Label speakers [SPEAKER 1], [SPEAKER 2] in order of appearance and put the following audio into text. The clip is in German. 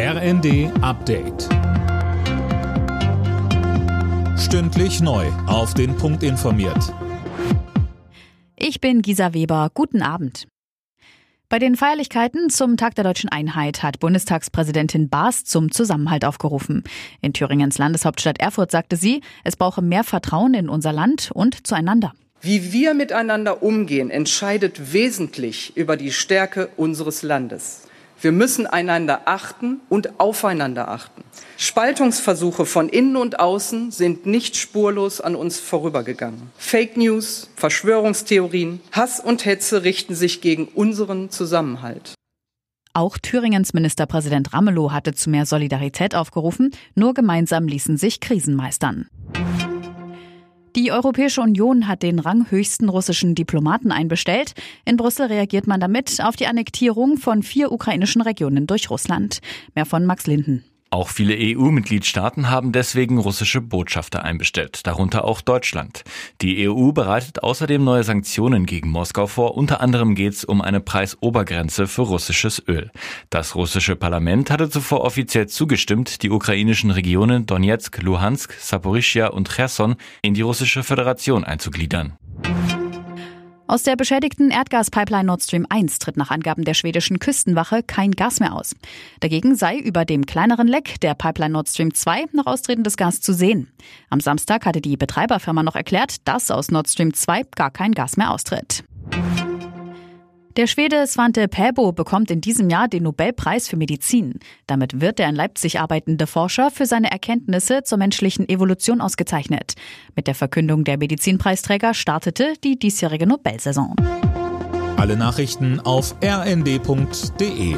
[SPEAKER 1] RND Update. Stündlich neu. Auf den Punkt informiert.
[SPEAKER 2] Ich bin Gisa Weber. Guten Abend. Bei den Feierlichkeiten zum Tag der deutschen Einheit hat Bundestagspräsidentin Baas zum Zusammenhalt aufgerufen. In Thüringens Landeshauptstadt Erfurt sagte sie, es brauche mehr Vertrauen in unser Land und zueinander.
[SPEAKER 3] Wie wir miteinander umgehen, entscheidet wesentlich über die Stärke unseres Landes. Wir müssen einander achten und aufeinander achten. Spaltungsversuche von innen und außen sind nicht spurlos an uns vorübergegangen. Fake News, Verschwörungstheorien, Hass und Hetze richten sich gegen unseren Zusammenhalt.
[SPEAKER 2] Auch Thüringens Ministerpräsident Ramelow hatte zu mehr Solidarität aufgerufen. Nur gemeinsam ließen sich Krisen meistern. Die Europäische Union hat den ranghöchsten russischen Diplomaten einbestellt. In Brüssel reagiert man damit auf die Annektierung von vier ukrainischen Regionen durch Russland. Mehr von Max Linden.
[SPEAKER 4] Auch viele EU-Mitgliedstaaten haben deswegen russische Botschafter einbestellt, darunter auch Deutschland. Die EU bereitet außerdem neue Sanktionen gegen Moskau vor. Unter anderem geht es um eine Preisobergrenze für russisches Öl. Das russische Parlament hatte zuvor offiziell zugestimmt, die ukrainischen Regionen Donetsk, Luhansk, Saporischia und Cherson in die russische Föderation einzugliedern.
[SPEAKER 2] Aus der beschädigten Erdgaspipeline Nord Stream 1 tritt nach Angaben der schwedischen Küstenwache kein Gas mehr aus. Dagegen sei über dem kleineren Leck der Pipeline Nord Stream 2 noch austretendes Gas zu sehen. Am Samstag hatte die Betreiberfirma noch erklärt, dass aus Nord Stream 2 gar kein Gas mehr austritt. Der Schwede Svante Pääbo bekommt in diesem Jahr den Nobelpreis für Medizin. Damit wird der in Leipzig arbeitende Forscher für seine Erkenntnisse zur menschlichen Evolution ausgezeichnet. Mit der Verkündung der Medizinpreisträger startete die diesjährige Nobelsaison.
[SPEAKER 1] Alle Nachrichten auf rnd.de